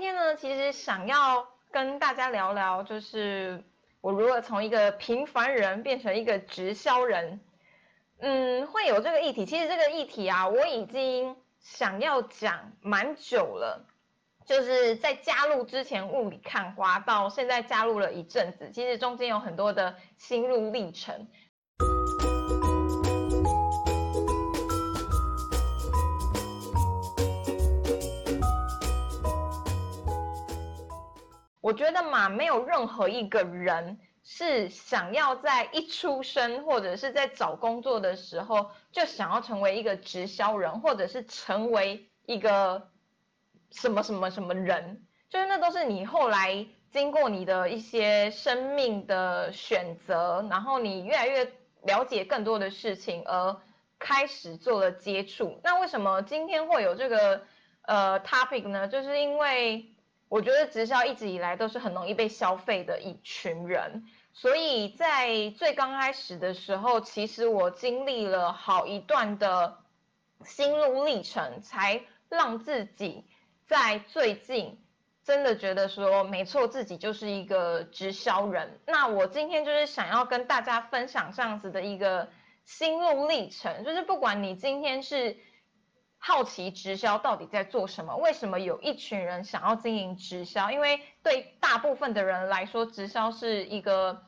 今天呢，其实想要跟大家聊聊，就是我如何从一个平凡人变成一个直销人。嗯，会有这个议题。其实这个议题啊，我已经想要讲蛮久了，就是在加入之前雾里看花，到现在加入了一阵子，其实中间有很多的心路历程。我觉得嘛，没有任何一个人是想要在一出生或者是在找工作的时候就想要成为一个直销人，或者是成为一个什么什么什么人，就是那都是你后来经过你的一些生命的选择，然后你越来越了解更多的事情而开始做了接触。那为什么今天会有这个呃 topic 呢？就是因为。我觉得直销一直以来都是很容易被消费的一群人，所以在最刚开始的时候，其实我经历了好一段的心路历程，才让自己在最近真的觉得说，没错，自己就是一个直销人。那我今天就是想要跟大家分享这样子的一个心路历程，就是不管你今天是。好奇直销到底在做什么？为什么有一群人想要经营直销？因为对大部分的人来说，直销是一个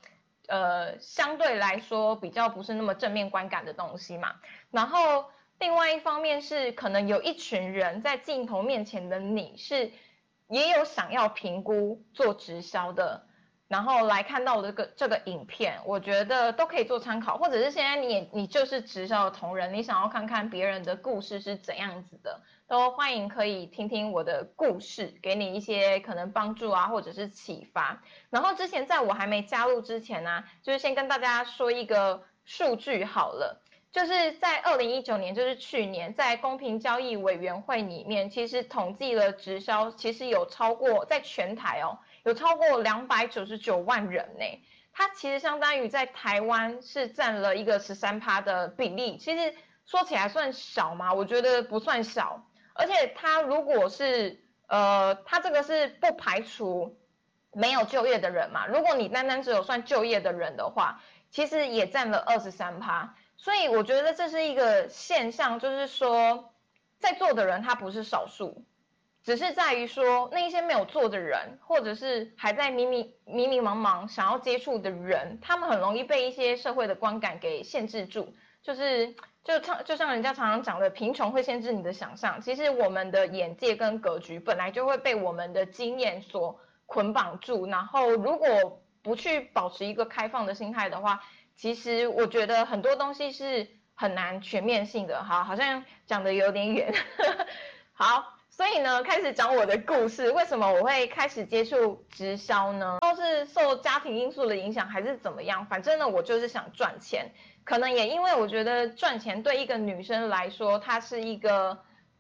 呃相对来说比较不是那么正面观感的东西嘛。然后另外一方面是，可能有一群人在镜头面前的你是也有想要评估做直销的。然后来看到这个这个影片，我觉得都可以做参考，或者是现在你你就是直销的同仁，你想要看看别人的故事是怎样子的，都欢迎可以听听我的故事，给你一些可能帮助啊，或者是启发。然后之前在我还没加入之前呢，就是先跟大家说一个数据好了，就是在二零一九年，就是去年，在公平交易委员会里面，其实统计了直销，其实有超过在全台哦。有超过两百九十九万人呢，它其实相当于在台湾是占了一个十三趴的比例。其实说起来算小吗？我觉得不算小。而且它如果是呃，它这个是不排除没有就业的人嘛。如果你单单只有算就业的人的话，其实也占了二十三趴。所以我觉得这是一个现象，就是说在座的人他不是少数。只是在于说，那一些没有做的人，或者是还在迷迷迷迷茫茫想要接触的人，他们很容易被一些社会的观感给限制住。就是就常就像人家常常讲的，贫穷会限制你的想象。其实我们的眼界跟格局本来就会被我们的经验所捆绑住。然后如果不去保持一个开放的心态的话，其实我觉得很多东西是很难全面性的。哈，好像讲的有点远。好。所以呢，开始讲我的故事。为什么我会开始接触直销呢？都是受家庭因素的影响，还是怎么样？反正呢，我就是想赚钱。可能也因为我觉得赚钱对一个女生来说，它是一个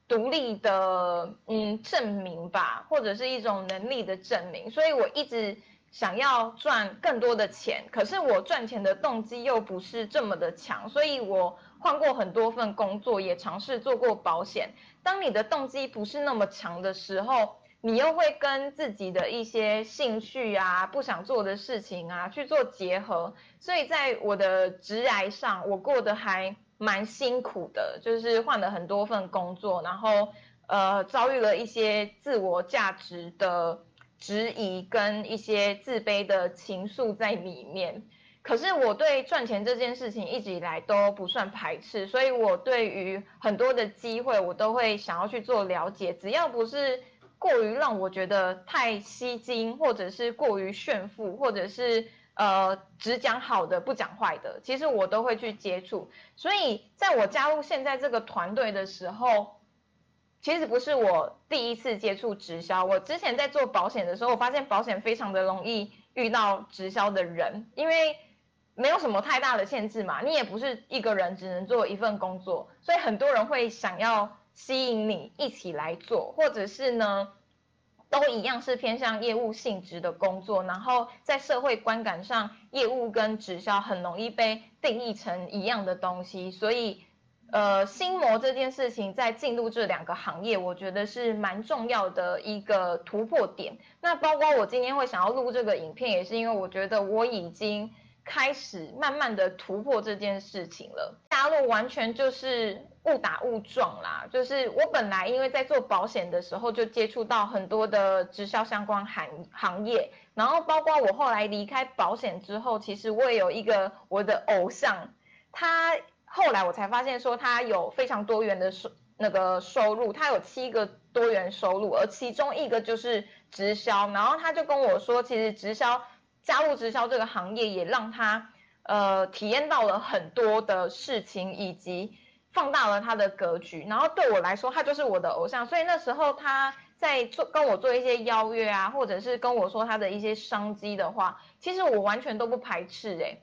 独立的嗯证明吧，或者是一种能力的证明。所以我一直想要赚更多的钱。可是我赚钱的动机又不是这么的强，所以我换过很多份工作，也尝试做过保险。当你的动机不是那么强的时候，你又会跟自己的一些兴趣啊、不想做的事情啊去做结合，所以在我的职涯上，我过得还蛮辛苦的，就是换了很多份工作，然后呃遭遇了一些自我价值的质疑跟一些自卑的情愫在里面。可是我对赚钱这件事情一直以来都不算排斥，所以我对于很多的机会我都会想要去做了解，只要不是过于让我觉得太吸睛，或者是过于炫富，或者是呃只讲好的不讲坏的，其实我都会去接触。所以在我加入现在这个团队的时候，其实不是我第一次接触直销，我之前在做保险的时候，我发现保险非常的容易遇到直销的人，因为。没有什么太大的限制嘛，你也不是一个人只能做一份工作，所以很多人会想要吸引你一起来做，或者是呢，都一样是偏向业务性质的工作，然后在社会观感上，业务跟直销很容易被定义成一样的东西，所以呃，心魔这件事情在进入这两个行业，我觉得是蛮重要的一个突破点。那包括我今天会想要录这个影片，也是因为我觉得我已经开始慢慢的突破这件事情了。大陆完全就是误打误撞啦，就是我本来因为在做保险的时候就接触到很多的直销相关行行业，然后包括我后来离开保险之后，其实我也有一个我的偶像，他。后来我才发现，说他有非常多元的收那个收入，他有七个多元收入，而其中一个就是直销。然后他就跟我说，其实直销加入直销这个行业，也让他呃体验到了很多的事情，以及放大了他的格局。然后对我来说，他就是我的偶像。所以那时候他在做跟我做一些邀约啊，或者是跟我说他的一些商机的话，其实我完全都不排斥哎。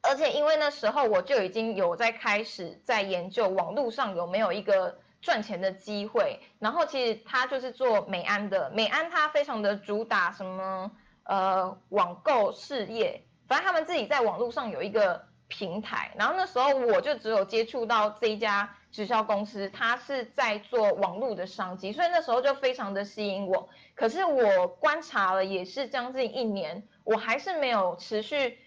而且因为那时候我就已经有在开始在研究网络上有没有一个赚钱的机会，然后其实他就是做美安的，美安他非常的主打什么呃网购事业，反正他们自己在网络上有一个平台，然后那时候我就只有接触到这一家直销公司，它是在做网络的商机，所以那时候就非常的吸引我。可是我观察了也是将近一年，我还是没有持续。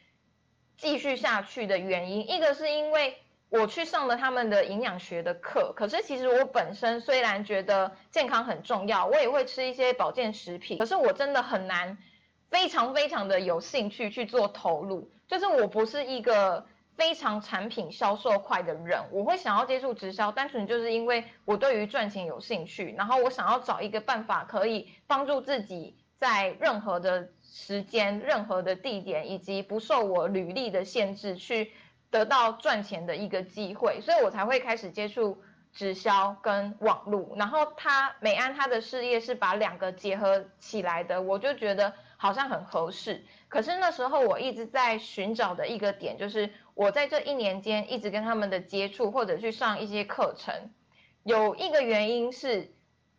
继续下去的原因，一个是因为我去上了他们的营养学的课，可是其实我本身虽然觉得健康很重要，我也会吃一些保健食品，可是我真的很难非常非常的有兴趣去做投入，就是我不是一个非常产品销售快的人，我会想要接触直销，单纯就是因为我对于赚钱有兴趣，然后我想要找一个办法可以帮助自己在任何的。时间、任何的地点以及不受我履历的限制，去得到赚钱的一个机会，所以我才会开始接触直销跟网络。然后他美安他的事业是把两个结合起来的，我就觉得好像很合适。可是那时候我一直在寻找的一个点，就是我在这一年间一直跟他们的接触或者去上一些课程，有一个原因是。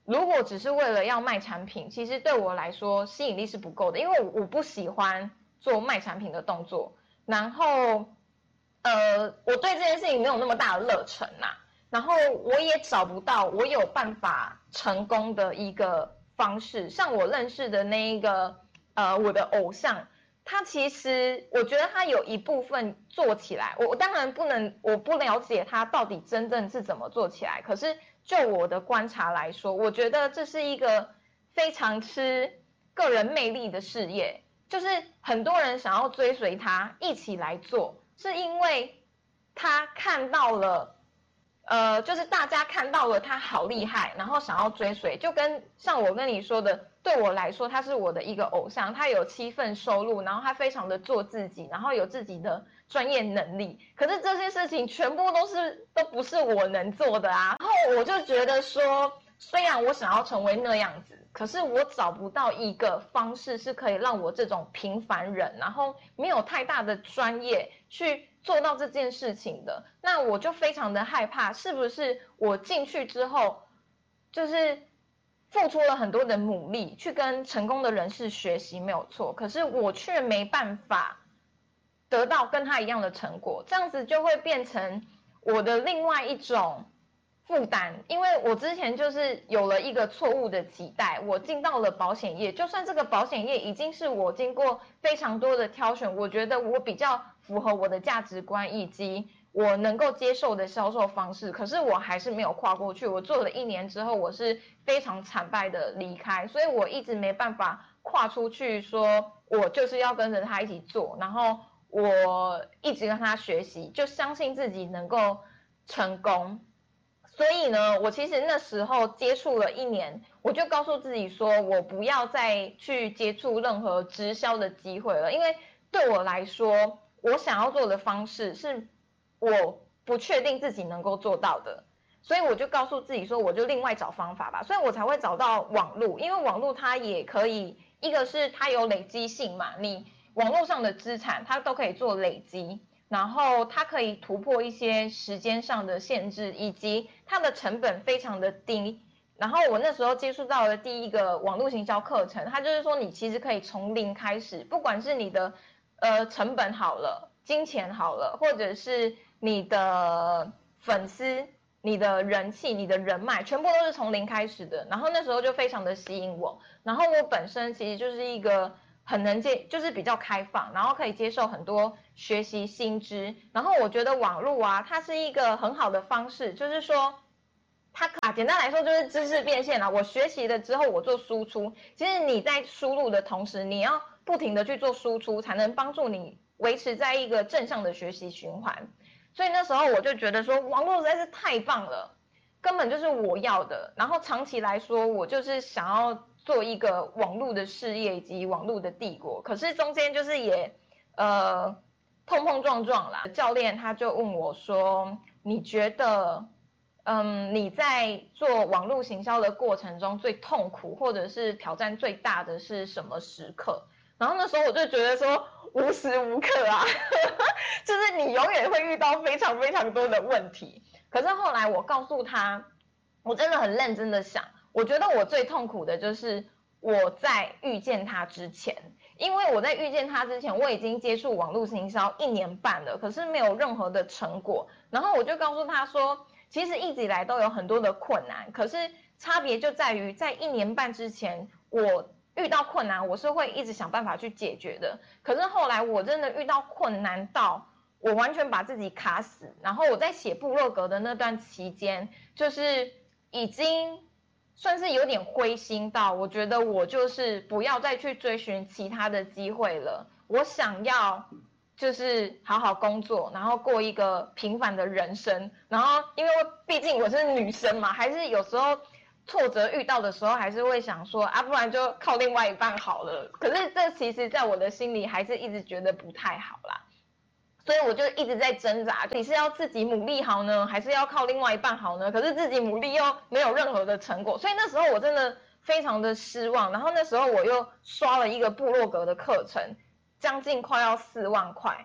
如果只是为了要卖产品，其实对我来说吸引力是不够的，因为我不喜欢做卖产品的动作，然后，呃，我对这件事情没有那么大的热忱呐，然后我也找不到我有办法成功的一个方式。像我认识的那一个，呃，我的偶像，他其实我觉得他有一部分做起来，我我当然不能，我不了解他到底真正是怎么做起来，可是。就我的观察来说，我觉得这是一个非常吃个人魅力的事业，就是很多人想要追随他一起来做，是因为他看到了，呃，就是大家看到了他好厉害，然后想要追随，就跟像我跟你说的。对我来说，他是我的一个偶像。他有七份收入，然后他非常的做自己，然后有自己的专业能力。可是这些事情全部都是都不是我能做的啊。然后我就觉得说，虽然我想要成为那样子，可是我找不到一个方式是可以让我这种平凡人，然后没有太大的专业去做到这件事情的。那我就非常的害怕，是不是我进去之后，就是。付出了很多的努力去跟成功的人士学习没有错，可是我却没办法得到跟他一样的成果，这样子就会变成我的另外一种负担。因为我之前就是有了一个错误的期待，我进到了保险业，就算这个保险业已经是我经过非常多的挑选，我觉得我比较符合我的价值观以及。我能够接受的销售方式，可是我还是没有跨过去。我做了一年之后，我是非常惨败的离开，所以我一直没办法跨出去，说我就是要跟着他一起做，然后我一直跟他学习，就相信自己能够成功。所以呢，我其实那时候接触了一年，我就告诉自己说，我不要再去接触任何直销的机会了，因为对我来说，我想要做的方式是。我不确定自己能够做到的，所以我就告诉自己说，我就另外找方法吧，所以我才会找到网络，因为网络它也可以，一个是它有累积性嘛，你网络上的资产它都可以做累积，然后它可以突破一些时间上的限制，以及它的成本非常的低。然后我那时候接触到的第一个网络行销课程，它就是说你其实可以从零开始，不管是你的呃成本好了，金钱好了，或者是你的粉丝、你的人气、你的人脉，全部都是从零开始的。然后那时候就非常的吸引我。然后我本身其实就是一个很能接，就是比较开放，然后可以接受很多学习新知。然后我觉得网络啊，它是一个很好的方式，就是说。它啊，简单来说就是知识变现了。我学习了之后，我做输出。其实你在输入的同时，你要不停的去做输出，才能帮助你维持在一个正向的学习循环。所以那时候我就觉得说，网络实在是太棒了，根本就是我要的。然后长期来说，我就是想要做一个网络的事业以及网络的帝国。可是中间就是也呃碰碰撞撞啦。教练他就问我说：“你觉得？”嗯，你在做网络行销的过程中最痛苦或者是挑战最大的是什么时刻？然后那时候我就觉得说无时无刻啊，就是你永远会遇到非常非常多的问题。可是后来我告诉他，我真的很认真的想，我觉得我最痛苦的就是我在遇见他之前，因为我在遇见他之前，我已经接触网络行销一年半了，可是没有任何的成果。然后我就告诉他说。其实一直以来都有很多的困难，可是差别就在于，在一年半之前，我遇到困难，我是会一直想办法去解决的。可是后来我真的遇到困难到我完全把自己卡死，然后我在写部落格的那段期间，就是已经算是有点灰心到，我觉得我就是不要再去追寻其他的机会了，我想要。就是好好工作，然后过一个平凡的人生。然后，因为毕竟我是女生嘛，还是有时候挫折遇到的时候，还是会想说啊，不然就靠另外一半好了。可是这其实，在我的心里，还是一直觉得不太好啦。所以我就一直在挣扎，你是要自己努力好呢，还是要靠另外一半好呢？可是自己努力又没有任何的成果，所以那时候我真的非常的失望。然后那时候我又刷了一个部落格的课程。将近快要四万块，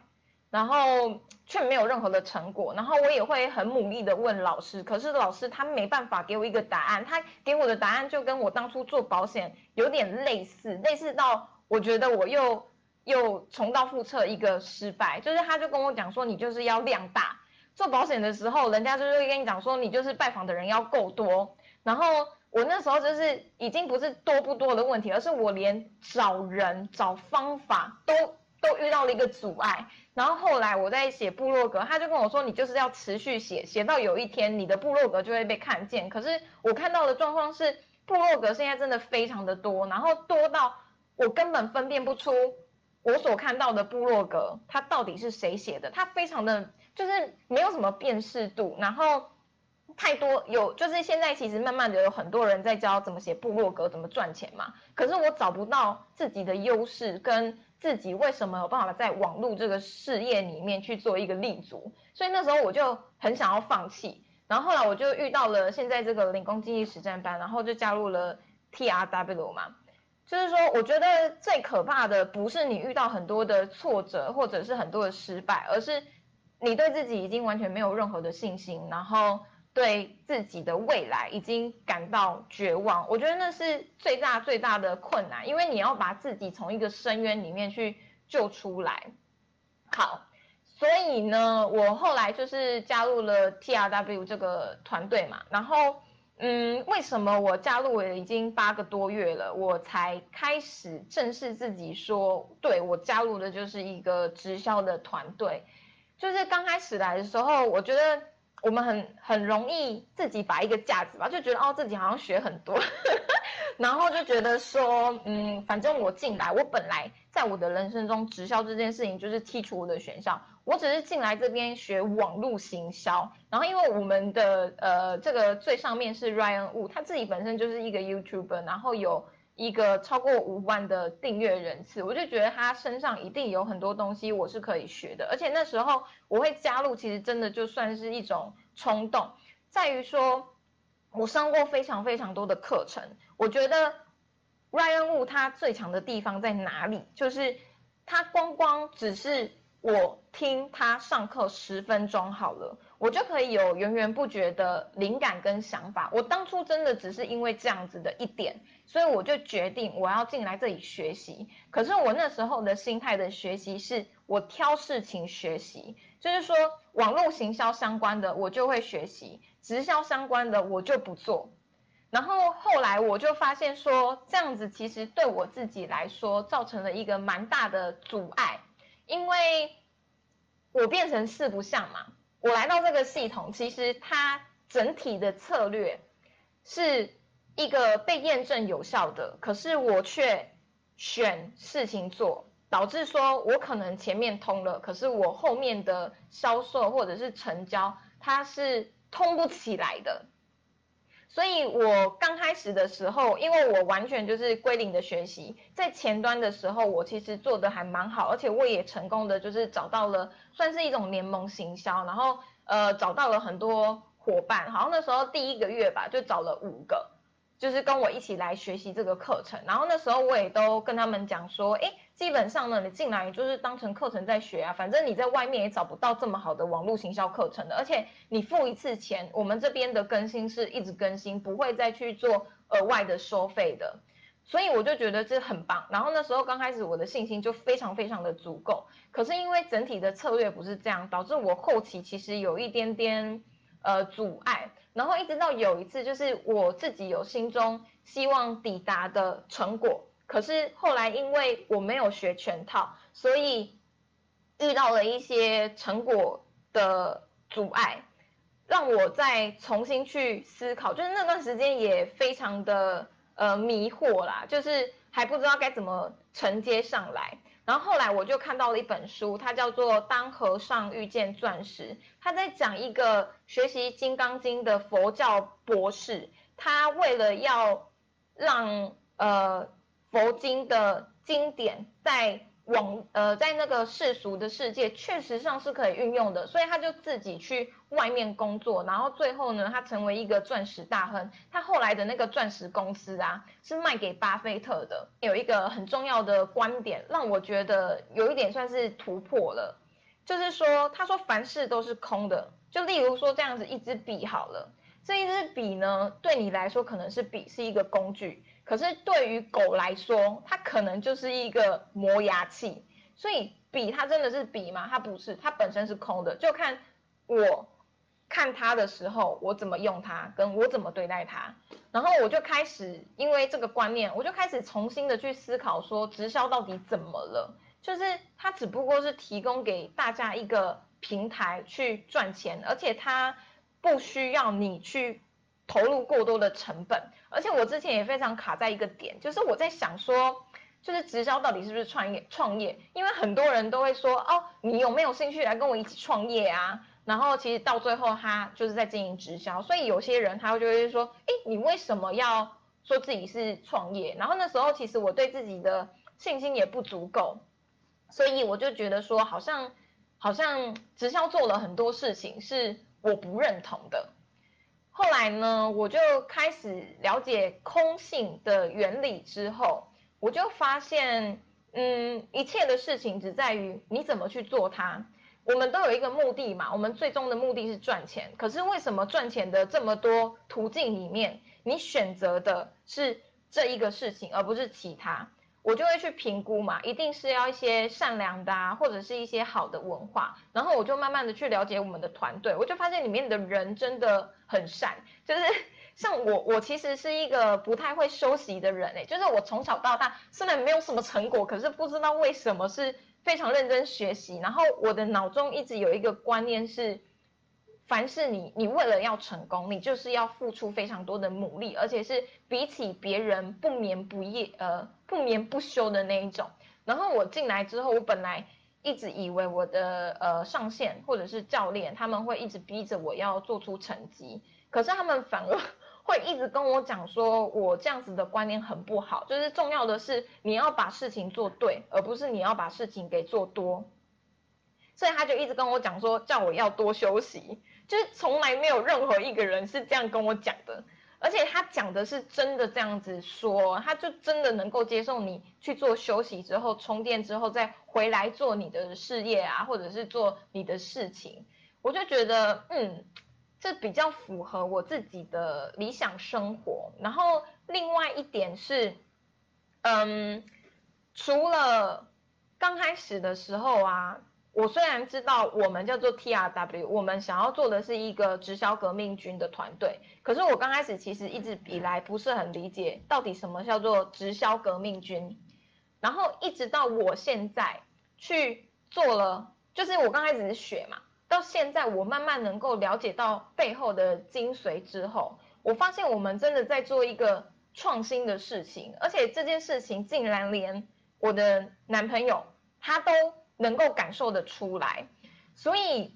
然后却没有任何的成果，然后我也会很努力的问老师，可是老师他没办法给我一个答案，他给我的答案就跟我当初做保险有点类似，类似到我觉得我又又重蹈覆辙一个失败，就是他就跟我讲说你就是要量大，做保险的时候人家就是会跟你讲说你就是拜访的人要够多，然后。我那时候就是已经不是多不多的问题，而是我连找人找方法都都遇到了一个阻碍。然后后来我在写部落格，他就跟我说，你就是要持续写，写到有一天你的部落格就会被看见。可是我看到的状况是，部落格现在真的非常的多，然后多到我根本分辨不出我所看到的部落格它到底是谁写的，它非常的就是没有什么辨识度，然后。太多有，就是现在其实慢慢的有很多人在教怎么写部落格，怎么赚钱嘛。可是我找不到自己的优势，跟自己为什么有办法在网络这个事业里面去做一个立足，所以那时候我就很想要放弃。然后后来我就遇到了现在这个领工经济实战班，然后就加入了 TRW 嘛。就是说，我觉得最可怕的不是你遇到很多的挫折或者是很多的失败，而是你对自己已经完全没有任何的信心，然后。对自己的未来已经感到绝望，我觉得那是最大最大的困难，因为你要把自己从一个深渊里面去救出来。好，所以呢，我后来就是加入了 TRW 这个团队嘛，然后，嗯，为什么我加入了已经八个多月了，我才开始正视自己说，对我加入的就是一个直销的团队，就是刚开始来的时候，我觉得。我们很很容易自己摆一个架子吧，就觉得哦自己好像学很多，然后就觉得说，嗯，反正我进来，我本来在我的人生中直销这件事情就是剔除我的选项，我只是进来这边学网络行销，然后因为我们的呃这个最上面是 Ryan Wu，他自己本身就是一个 YouTuber，然后有。一个超过五万的订阅人次，我就觉得他身上一定有很多东西我是可以学的，而且那时候我会加入，其实真的就算是一种冲动，在于说我上过非常非常多的课程，我觉得 Ryan Wu 他最强的地方在哪里？就是他光光只是我听他上课十分钟好了，我就可以有源源不绝的灵感跟想法。我当初真的只是因为这样子的一点，所以我就决定我要进来这里学习。可是我那时候的心态的学习是，我挑事情学习，就是说网络行销相关的我就会学习，直销相关的我就不做。然后后来我就发现说，这样子其实对我自己来说造成了一个蛮大的阻碍，因为我变成四不像嘛。我来到这个系统，其实它整体的策略是一个被验证有效的，可是我却选事情做，导致说我可能前面通了，可是我后面的销售或者是成交，它是通不起来的。所以我刚开始的时候，因为我完全就是归零的学习，在前端的时候，我其实做的还蛮好，而且我也成功的就是找到了，算是一种联盟行销，然后呃找到了很多伙伴，好像那时候第一个月吧，就找了五个。就是跟我一起来学习这个课程，然后那时候我也都跟他们讲说，哎，基本上呢，你进来就是当成课程在学啊，反正你在外面也找不到这么好的网络行销课程的，而且你付一次钱，我们这边的更新是一直更新，不会再去做额外的收费的，所以我就觉得这很棒。然后那时候刚开始我的信心就非常非常的足够，可是因为整体的策略不是这样，导致我后期其实有一点点呃阻碍。然后一直到有一次，就是我自己有心中希望抵达的成果，可是后来因为我没有学全套，所以遇到了一些成果的阻碍，让我再重新去思考。就是那段时间也非常的呃迷惑啦，就是还不知道该怎么承接上来。然后后来我就看到了一本书，它叫做《当和尚遇见钻石》，他在讲一个学习《金刚经》的佛教博士，他为了要让呃佛经的经典在。网呃，在那个世俗的世界，确实上是可以运用的，所以他就自己去外面工作，然后最后呢，他成为一个钻石大亨。他后来的那个钻石公司啊，是卖给巴菲特的。有一个很重要的观点，让我觉得有一点算是突破了，就是说，他说凡事都是空的。就例如说这样子一支笔好了，这一支笔呢，对你来说可能是笔是一个工具。可是对于狗来说，它可能就是一个磨牙器，所以笔它真的是笔吗？它不是，它本身是空的，就看我看它的时候，我怎么用它，跟我怎么对待它。然后我就开始因为这个观念，我就开始重新的去思考说，直销到底怎么了？就是它只不过是提供给大家一个平台去赚钱，而且它不需要你去。投入过多的成本，而且我之前也非常卡在一个点，就是我在想说，就是直销到底是不是创业？创业，因为很多人都会说，哦，你有没有兴趣来跟我一起创业啊？然后其实到最后他就是在经营直销，所以有些人他会就会说，哎，你为什么要说自己是创业？然后那时候其实我对自己的信心也不足够，所以我就觉得说，好像好像直销做了很多事情是我不认同的。后来呢，我就开始了解空性的原理之后，我就发现，嗯，一切的事情只在于你怎么去做它。我们都有一个目的嘛，我们最终的目的是赚钱。可是为什么赚钱的这么多途径里面，你选择的是这一个事情，而不是其他？我就会去评估嘛，一定是要一些善良的啊，或者是一些好的文化，然后我就慢慢的去了解我们的团队，我就发现里面的人真的很善，就是 像我，我其实是一个不太会休息的人诶，就是我从小到大虽然没有什么成果，可是不知道为什么是非常认真学习，然后我的脑中一直有一个观念是。凡是你，你为了要成功，你就是要付出非常多的努力，而且是比起别人不眠不夜，呃，不眠不休的那一种。然后我进来之后，我本来一直以为我的呃上线或者是教练他们会一直逼着我要做出成绩，可是他们反而 会一直跟我讲说，我这样子的观念很不好，就是重要的是你要把事情做对，而不是你要把事情给做多。所以他就一直跟我讲说，叫我要多休息。就是从来没有任何一个人是这样跟我讲的，而且他讲的是真的这样子说，他就真的能够接受你去做休息之后充电之后再回来做你的事业啊，或者是做你的事情。我就觉得，嗯，这比较符合我自己的理想生活。然后另外一点是，嗯，除了刚开始的时候啊。我虽然知道我们叫做 T R W，我们想要做的是一个直销革命军的团队，可是我刚开始其实一直以来不是很理解到底什么叫做直销革命军，然后一直到我现在去做了，就是我刚开始是学嘛，到现在我慢慢能够了解到背后的精髓之后，我发现我们真的在做一个创新的事情，而且这件事情竟然连我的男朋友他都。能够感受得出来，所以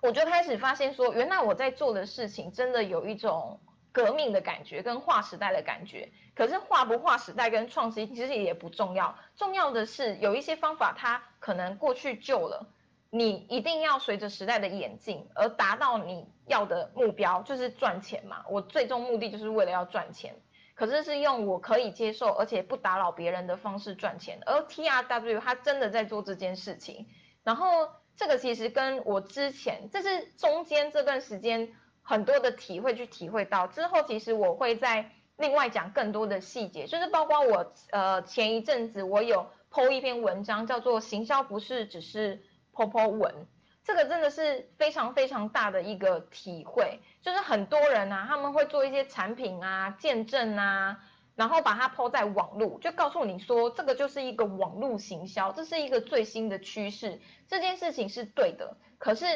我就开始发现说，原来我在做的事情真的有一种革命的感觉，跟划时代的感觉。可是划不划时代跟创新其实也不重要，重要的是有一些方法它可能过去旧了，你一定要随着时代的演进而达到你要的目标，就是赚钱嘛。我最终目的就是为了要赚钱。可是是用我可以接受而且不打扰别人的方式赚钱，而 T R W 他真的在做这件事情。然后这个其实跟我之前，这是中间这段时间很多的体会去体会到之后，其实我会在另外讲更多的细节，就是包括我呃前一阵子我有 PO 一篇文章，叫做行销不是只是 PO PO 文。这个真的是非常非常大的一个体会，就是很多人啊，他们会做一些产品啊、见证啊，然后把它抛在网络，就告诉你说，这个就是一个网络行销，这是一个最新的趋势，这件事情是对的，可是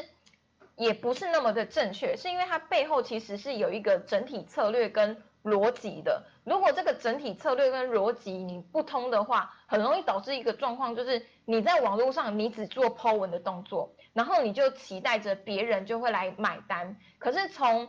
也不是那么的正确，是因为它背后其实是有一个整体策略跟。逻辑的，如果这个整体策略跟逻辑你不通的话，很容易导致一个状况，就是你在网络上你只做抛文的动作，然后你就期待着别人就会来买单。可是从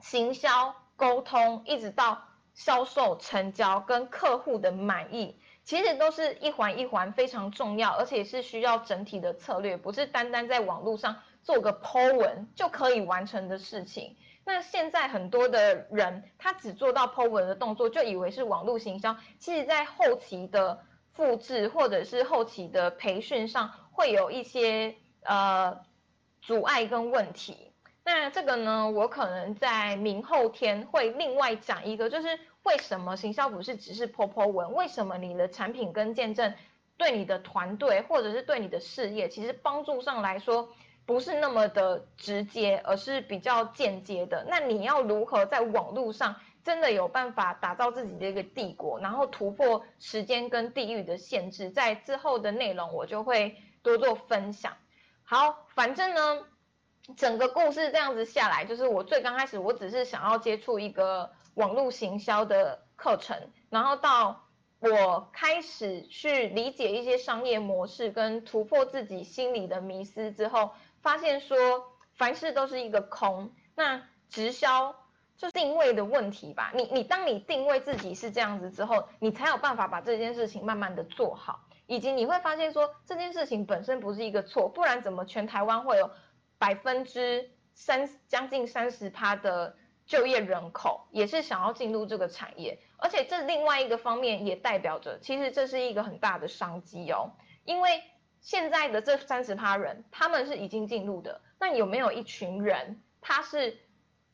行销沟通一直到销售成交跟客户的满意，其实都是一环一环非常重要，而且是需要整体的策略，不是单单在网络上做个抛文就可以完成的事情。那现在很多的人，他只做到 po 文的动作，就以为是网络行销。其实，在后期的复制或者是后期的培训上，会有一些呃阻碍跟问题。那这个呢，我可能在明后天会另外讲一个，就是为什么行销不是只是 po po 文？为什么你的产品跟见证对你的团队或者是对你的事业，其实帮助上来说？不是那么的直接，而是比较间接的。那你要如何在网络上真的有办法打造自己的一个帝国，然后突破时间跟地域的限制？在之后的内容我就会多做分享。好，反正呢，整个故事这样子下来，就是我最刚开始我只是想要接触一个网络行销的课程，然后到我开始去理解一些商业模式跟突破自己心里的迷思之后。发现说凡事都是一个空，那直销就定位的问题吧。你你当你定位自己是这样子之后，你才有办法把这件事情慢慢的做好，以及你会发现说这件事情本身不是一个错，不然怎么全台湾会有百分之三将近三十趴的就业人口也是想要进入这个产业，而且这另外一个方面也代表着其实这是一个很大的商机哦，因为。现在的这三十趴人，他们是已经进入的。那有没有一群人，他是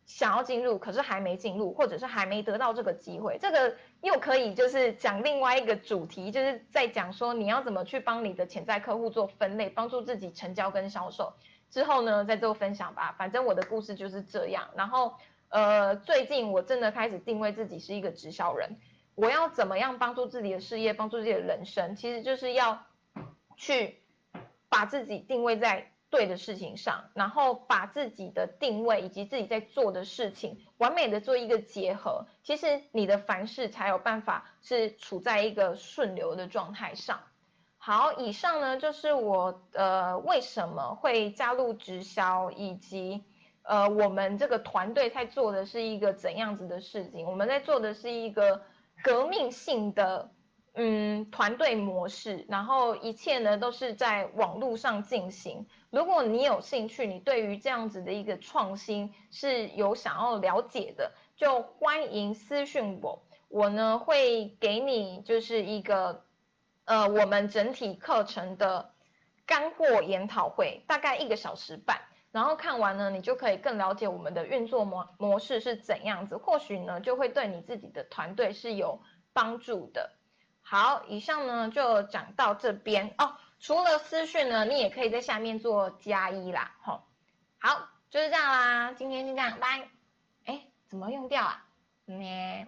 想要进入，可是还没进入，或者是还没得到这个机会？这个又可以就是讲另外一个主题，就是在讲说你要怎么去帮你的潜在客户做分类，帮助自己成交跟销售。之后呢，再做分享吧。反正我的故事就是这样。然后呃，最近我真的开始定位自己是一个直销人。我要怎么样帮助自己的事业，帮助自己的人生？其实就是要。去把自己定位在对的事情上，然后把自己的定位以及自己在做的事情完美的做一个结合，其实你的凡事才有办法是处在一个顺流的状态上。好，以上呢就是我呃为什么会加入直销，以及呃我们这个团队在做的是一个怎样子的事情，我们在做的是一个革命性的。嗯，团队模式，然后一切呢都是在网络上进行。如果你有兴趣，你对于这样子的一个创新是有想要了解的，就欢迎私讯我，我呢会给你就是一个呃我们整体课程的干货研讨会，大概一个小时半。然后看完呢，你就可以更了解我们的运作模模式是怎样子，或许呢就会对你自己的团队是有帮助的。好，以上呢就讲到这边哦。除了私讯呢，你也可以在下面做加一啦。吼，好，就是这样啦。今天先这样，拜。哎，怎么用掉啊？咩？